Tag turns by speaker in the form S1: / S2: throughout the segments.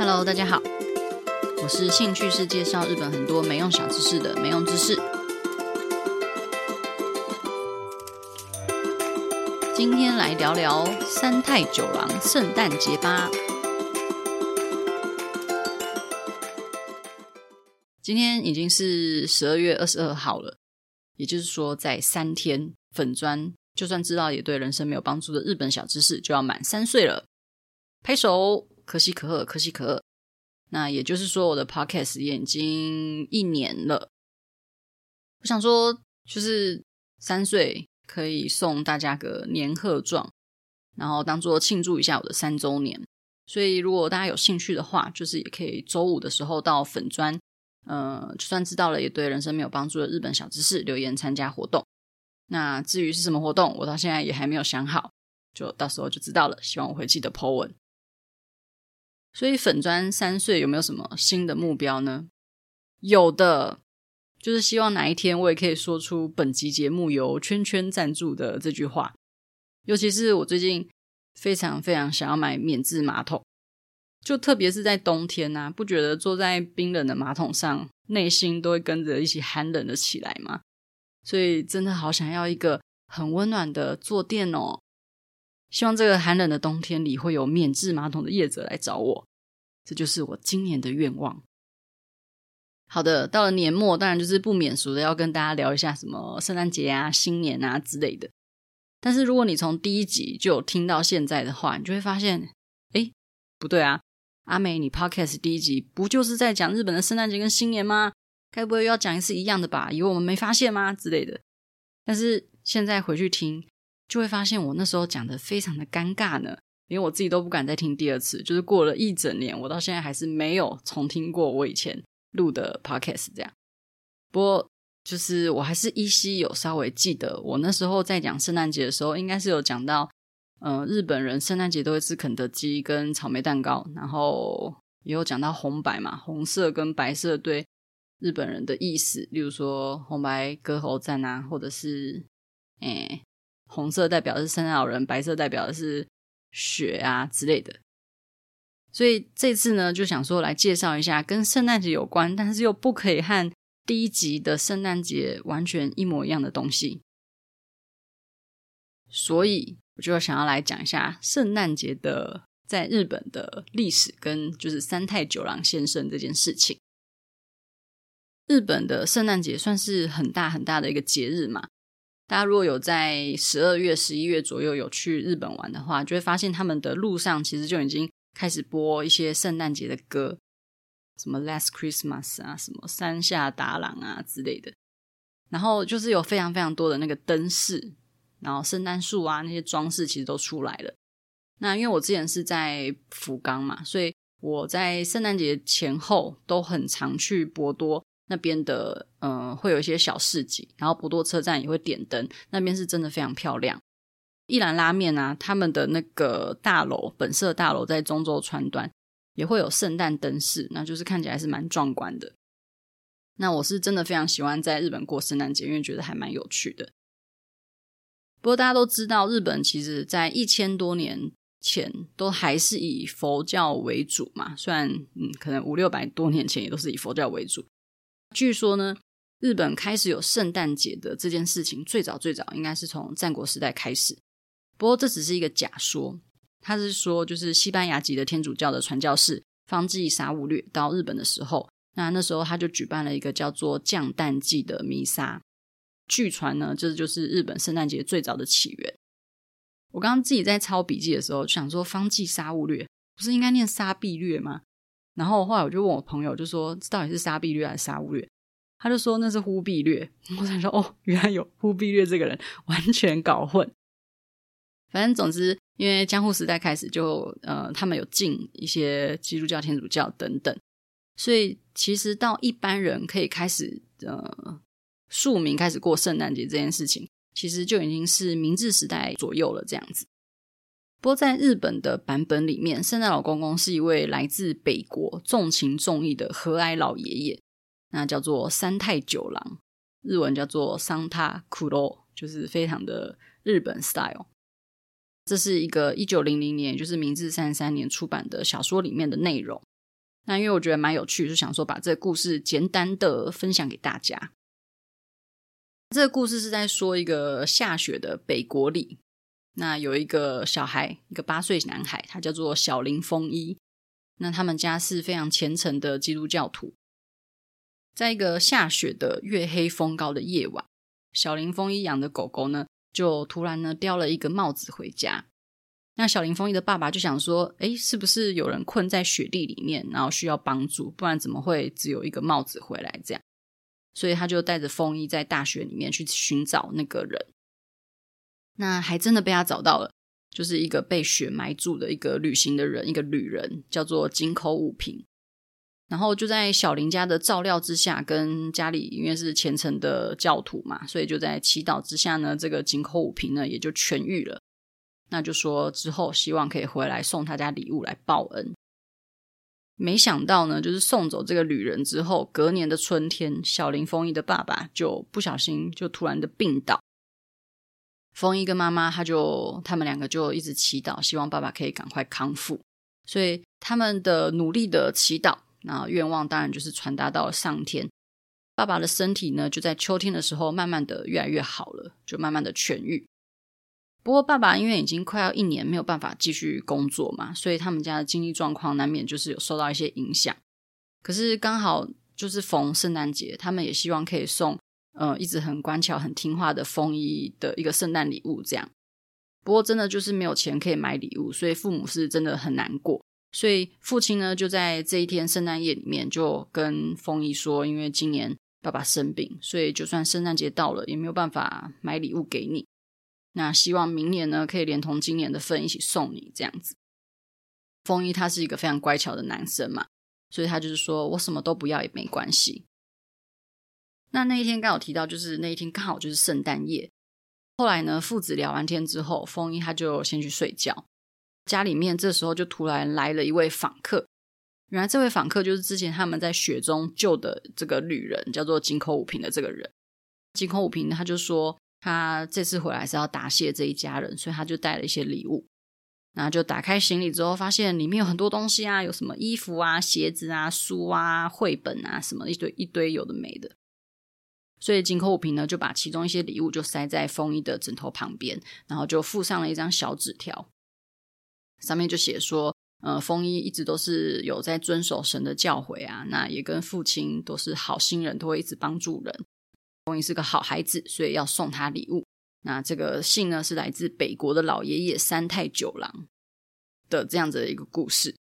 S1: Hello，大家好，我是兴趣是介绍日本很多没用小知识的没用知识。今天来聊聊三太九郎圣诞节吧。今天已经是十二月二十二号了，也就是说，在三天粉专就算知道也对人生没有帮助的日本小知识就要满三岁了。拍手，可喜可贺，可喜可贺。那也就是说，我的 podcast 也已经一年了。我想说，就是三岁可以送大家个年贺状，然后当做庆祝一下我的三周年。所以，如果大家有兴趣的话，就是也可以周五的时候到粉专，呃，就算知道了也对人生没有帮助的日本小知识留言参加活动。那至于是什么活动，我到现在也还没有想好，就到时候就知道了。希望我会记得 po 文。所以粉砖三岁有没有什么新的目标呢？有的，就是希望哪一天我也可以说出本集节目由圈圈赞助的这句话。尤其是我最近非常非常想要买免治马桶，就特别是在冬天啊，不觉得坐在冰冷的马桶上，内心都会跟着一起寒冷了起来吗？所以真的好想要一个很温暖的坐垫哦。希望这个寒冷的冬天里会有免治马桶的业者来找我，这就是我今年的愿望。好的，到了年末，当然就是不免俗的要跟大家聊一下什么圣诞节啊、新年啊之类的。但是如果你从第一集就有听到现在的话，你就会发现，诶，不对啊，阿美，你 Podcast 第一集不就是在讲日本的圣诞节跟新年吗？该不会又要讲一次一样的吧？以为我们没发现吗？之类的。但是现在回去听。就会发现我那时候讲的非常的尴尬呢，连我自己都不敢再听第二次。就是过了一整年，我到现在还是没有重听过我以前录的 podcast 这样。不过，就是我还是依稀有稍微记得，我那时候在讲圣诞节的时候，应该是有讲到，呃，日本人圣诞节都会吃肯德基跟草莓蛋糕，然后也有讲到红白嘛，红色跟白色对日本人的意思，例如说红白歌喉战啊，或者是诶。红色代表的是圣诞老人，白色代表的是雪啊之类的。所以这次呢，就想说来介绍一下跟圣诞节有关，但是又不可以和第一集的圣诞节完全一模一样的东西。所以我就想要来讲一下圣诞节的在日本的历史，跟就是三太九郎先生这件事情。日本的圣诞节算是很大很大的一个节日嘛。大家如果有在十二月、十一月左右有去日本玩的话，就会发现他们的路上其实就已经开始播一些圣诞节的歌，什么《Last Christmas》啊，什么《山下达郎》啊之类的。然后就是有非常非常多的那个灯饰，然后圣诞树啊那些装饰其实都出来了。那因为我之前是在福冈嘛，所以我在圣诞节前后都很常去博多。那边的嗯、会有一些小市集，然后博多车站也会点灯，那边是真的非常漂亮。一兰拉面啊，他们的那个大楼本色大楼在中州川端也会有圣诞灯饰，那就是看起来是蛮壮观的。那我是真的非常喜欢在日本过圣诞节，因为觉得还蛮有趣的。不过大家都知道，日本其实在一千多年前都还是以佛教为主嘛，虽然嗯，可能五六百多年前也都是以佛教为主。据说呢，日本开始有圣诞节的这件事情，最早最早应该是从战国时代开始。不过这只是一个假说，他是说，就是西班牙籍的天主教的传教士方济沙勿略到日本的时候，那那时候他就举办了一个叫做降诞祭的弥撒。据传呢，这就是日本圣诞节最早的起源。我刚刚自己在抄笔记的时候，想说方济沙勿略不是应该念沙必略吗？然后后来我就问我朋友，就说到底是沙必略还是沙勿略？他就说那是忽必略。我才说哦，原来有忽必烈这个人，完全搞混。反正总之，因为江户时代开始就呃，他们有禁一些基督教、天主教等等，所以其实到一般人可以开始呃，庶民开始过圣诞节这件事情，其实就已经是明治时代左右了，这样子。不过，在日本的版本里面，圣诞老公公是一位来自北国、重情重义的和蔼老爷爷，那叫做三太九郎，日文叫做桑塔库罗，就是非常的日本 style。这是一个一九零零年，就是明治三十三年出版的小说里面的内容。那因为我觉得蛮有趣，就想说把这个故事简单的分享给大家。这个故事是在说一个下雪的北国里，那有一个小孩，一个八岁男孩，他叫做小林风一。那他们家是非常虔诚的基督教徒。在一个下雪的月黑风高的夜晚，小林风一养的狗狗呢，就突然呢叼了一个帽子回家。那小林风一的爸爸就想说：“诶，是不是有人困在雪地里面，然后需要帮助？不然怎么会只有一个帽子回来这样？”所以他就带着风衣在大雪里面去寻找那个人。那还真的被他找到了，就是一个被雪埋住的一个旅行的人，一个旅人，叫做井口武平。然后就在小林家的照料之下，跟家里因为是虔诚的教徒嘛，所以就在祈祷之下呢，这个井口武平呢也就痊愈了。那就说之后希望可以回来送他家礼物来报恩。没想到呢，就是送走这个旅人之后，隔年的春天，小林丰一的爸爸就不小心就突然的病倒。丰一跟妈妈，他就他们两个就一直祈祷，希望爸爸可以赶快康复。所以他们的努力的祈祷。那愿望当然就是传达到上天。爸爸的身体呢，就在秋天的时候，慢慢的越来越好了，就慢慢的痊愈。不过，爸爸因为已经快要一年没有办法继续工作嘛，所以他们家的经济状况难免就是有受到一些影响。可是刚好就是逢圣诞节，他们也希望可以送，呃，一直很乖巧、很听话的风衣的一个圣诞礼物，这样。不过，真的就是没有钱可以买礼物，所以父母是真的很难过。所以父亲呢，就在这一天圣诞夜里面，就跟风衣说，因为今年爸爸生病，所以就算圣诞节到了，也没有办法买礼物给你。那希望明年呢，可以连同今年的份一起送你这样子。风衣他是一个非常乖巧的男生嘛，所以他就是说我什么都不要也没关系。那那一天刚好提到，就是那一天刚好就是圣诞夜。后来呢，父子聊完天之后，风衣他就先去睡觉。家里面这时候就突然来了一位访客，原来这位访客就是之前他们在雪中救的这个旅人，叫做井口武平的这个人。井口武平他就说，他这次回来是要答谢这一家人，所以他就带了一些礼物。然后就打开行李之后，发现里面有很多东西啊，有什么衣服啊、鞋子啊、书啊、绘本啊，什么一堆一堆有的没的。所以井口武平呢就把其中一些礼物就塞在风衣的枕头旁边，然后就附上了一张小纸条。上面就写说，呃，丰一一直都是有在遵守神的教诲啊，那也跟父亲都是好心人，都会一直帮助人。风衣是个好孩子，所以要送他礼物。那这个信呢，是来自北国的老爷爷三太九郎的这样子的一个故事，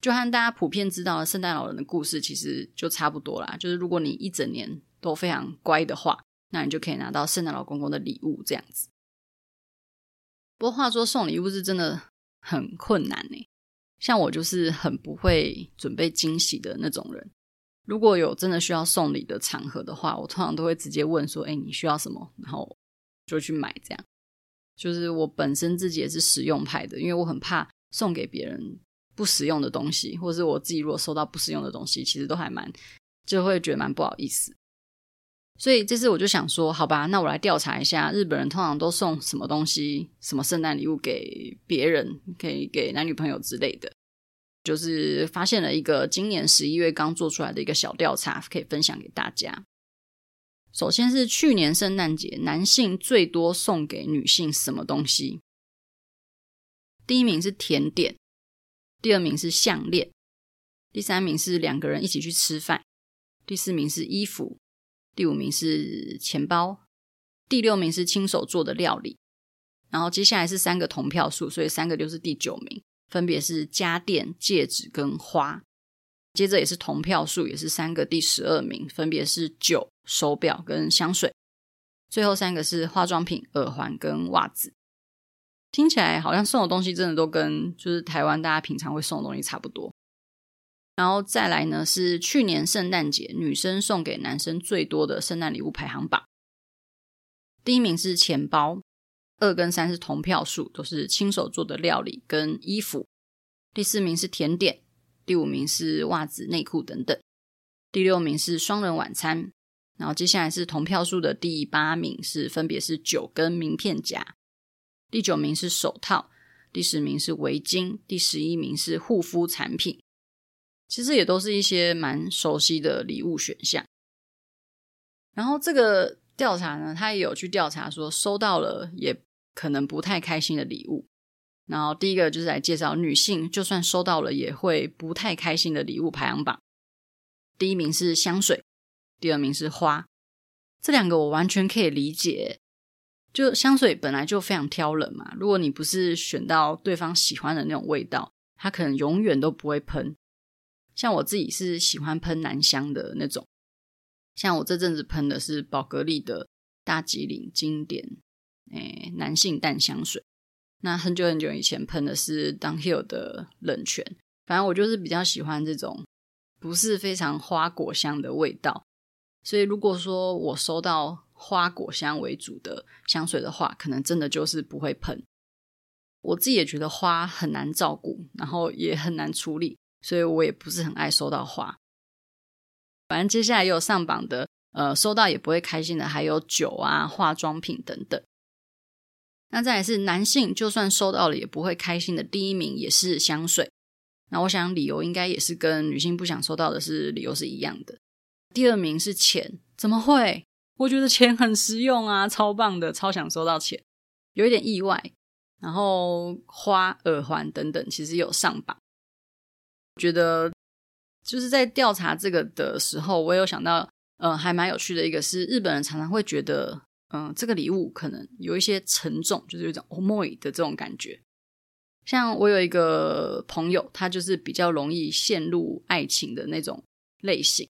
S1: 就和大家普遍知道的圣诞老人的故事其实就差不多啦。就是如果你一整年都非常乖的话，那你就可以拿到圣诞老公公的礼物这样子。不过话说送礼物是真的。很困难呢，像我就是很不会准备惊喜的那种人。如果有真的需要送礼的场合的话，我通常都会直接问说：“哎，你需要什么？”然后就去买。这样就是我本身自己也是实用派的，因为我很怕送给别人不实用的东西，或者是我自己如果收到不实用的东西，其实都还蛮就会觉得蛮不好意思。所以这次我就想说，好吧，那我来调查一下日本人通常都送什么东西，什么圣诞礼物给别人，可以给男女朋友之类的。就是发现了一个今年十一月刚做出来的一个小调查，可以分享给大家。首先是去年圣诞节，男性最多送给女性什么东西？第一名是甜点，第二名是项链，第三名是两个人一起去吃饭，第四名是衣服。第五名是钱包，第六名是亲手做的料理，然后接下来是三个同票数，所以三个就是第九名，分别是家电、戒指跟花。接着也是同票数，也是三个第十二名，分别是酒、手表跟香水。最后三个是化妆品、耳环跟袜子。听起来好像送的东西真的都跟就是台湾大家平常会送的东西差不多。然后再来呢，是去年圣诞节女生送给男生最多的圣诞礼物排行榜。第一名是钱包，二跟三是同票数，都是亲手做的料理跟衣服。第四名是甜点，第五名是袜子、内裤等等。第六名是双人晚餐，然后接下来是同票数的第八名是分别是酒跟名片夹。第九名是手套，第十名是围巾，第十一名是护肤产品。其实也都是一些蛮熟悉的礼物选项。然后这个调查呢，他也有去调查说收到了也可能不太开心的礼物。然后第一个就是来介绍女性就算收到了也会不太开心的礼物排行榜。第一名是香水，第二名是花。这两个我完全可以理解。就香水本来就非常挑人嘛，如果你不是选到对方喜欢的那种味道，他可能永远都不会喷。像我自己是喜欢喷男香的那种，像我这阵子喷的是宝格丽的大吉岭经典诶男性淡香水。那很久很久以前喷的是 Dunhill 的冷泉，反正我就是比较喜欢这种不是非常花果香的味道。所以如果说我收到花果香为主的香水的话，可能真的就是不会喷。我自己也觉得花很难照顾，然后也很难处理，所以我也不是很爱收到花。反正接下来也有上榜的，呃，收到也不会开心的，还有酒啊、化妆品等等。那再来是男性，就算收到了也不会开心的，第一名也是香水。那我想理由应该也是跟女性不想收到的是理由是一样的。第二名是钱，怎么会？我觉得钱很实用啊，超棒的，超想收到钱，有一点意外。然后花、耳环等等，其实有上榜。觉得就是在调查这个的时候，我有想到，呃，还蛮有趣的一个是，日本人常常会觉得，嗯、这个礼物可能有一些沉重，就是有一种重い的这种感觉。像我有一个朋友，他就是比较容易陷入爱情的那种类型。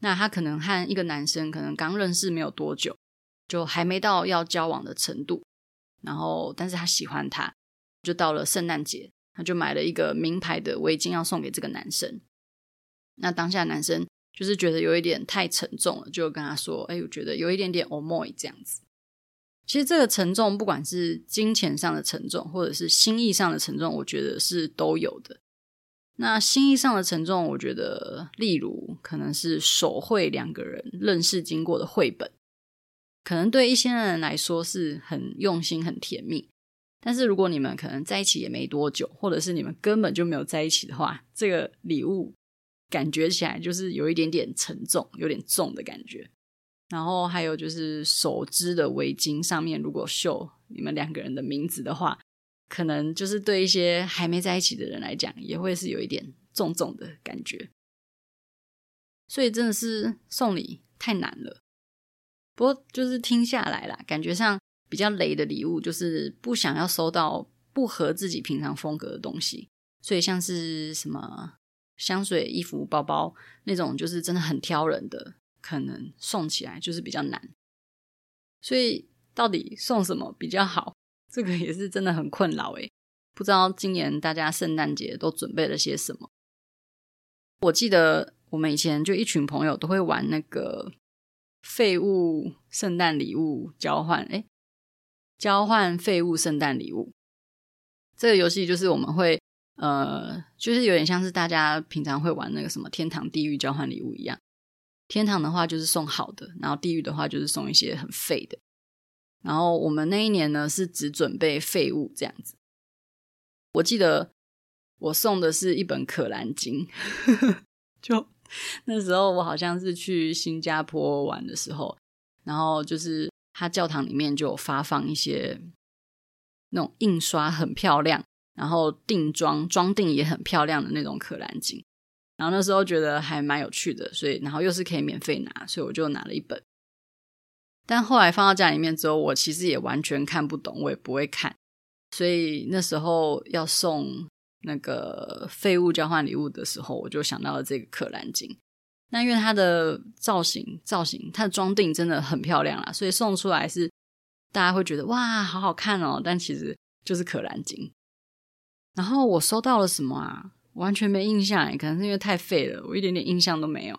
S1: 那他可能和一个男生可能刚认识没有多久，就还没到要交往的程度，然后但是他喜欢他，就到了圣诞节，他就买了一个名牌的围巾要送给这个男生。那当下男生就是觉得有一点太沉重了，就跟他说：“哎，我觉得有一点点重い这样子。”其实这个沉重，不管是金钱上的沉重，或者是心意上的沉重，我觉得是都有的。那心意上的沉重，我觉得，例如可能是手绘两个人认识经过的绘本，可能对一些人来说是很用心、很甜蜜。但是如果你们可能在一起也没多久，或者是你们根本就没有在一起的话，这个礼物感觉起来就是有一点点沉重、有点重的感觉。然后还有就是手织的围巾上面如果绣你们两个人的名字的话。可能就是对一些还没在一起的人来讲，也会是有一点重重的感觉，所以真的是送礼太难了。不过就是听下来啦，感觉上比较雷的礼物，就是不想要收到不合自己平常风格的东西。所以像是什么香水、衣服、包包那种，就是真的很挑人的，可能送起来就是比较难。所以到底送什么比较好？这个也是真的很困扰诶，不知道今年大家圣诞节都准备了些什么？我记得我们以前就一群朋友都会玩那个废物圣诞礼物交换，诶，交换废物圣诞礼物。这个游戏就是我们会呃，就是有点像是大家平常会玩那个什么天堂地狱交换礼物一样。天堂的话就是送好的，然后地狱的话就是送一些很废的。然后我们那一年呢，是只准备废物这样子。我记得我送的是一本《可兰经》，就那时候我好像是去新加坡玩的时候，然后就是他教堂里面就有发放一些那种印刷很漂亮，然后定装装订也很漂亮的那种《可兰经》，然后那时候觉得还蛮有趣的，所以然后又是可以免费拿，所以我就拿了一本。但后来放到家里面之后，我其实也完全看不懂，我也不会看，所以那时候要送那个废物交换礼物的时候，我就想到了这个可兰经。那因为它的造型、造型、它的装订真的很漂亮啦，所以送出来是大家会觉得哇，好好看哦。但其实就是可兰经。然后我收到了什么啊？完全没印象，可能是因为太废了，我一点点印象都没有，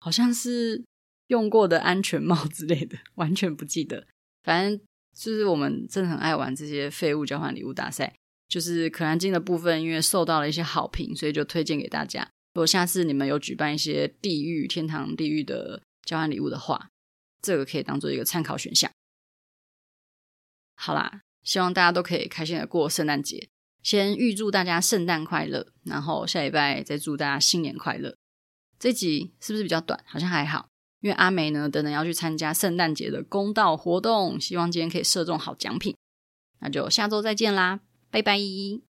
S1: 好像是。用过的安全帽之类的，完全不记得。反正就是我们真的很爱玩这些废物交换礼物大赛。就是可兰经的部分，因为受到了一些好评，所以就推荐给大家。如果下次你们有举办一些地狱、天堂、地狱的交换礼物的话，这个可以当做一个参考选项。好啦，希望大家都可以开心的过圣诞节。先预祝大家圣诞快乐，然后下礼拜再祝大家新年快乐。这集是不是比较短？好像还好，因为阿梅呢，等等要去参加圣诞节的公道活动，希望今天可以射中好奖品。那就下周再见啦，拜拜。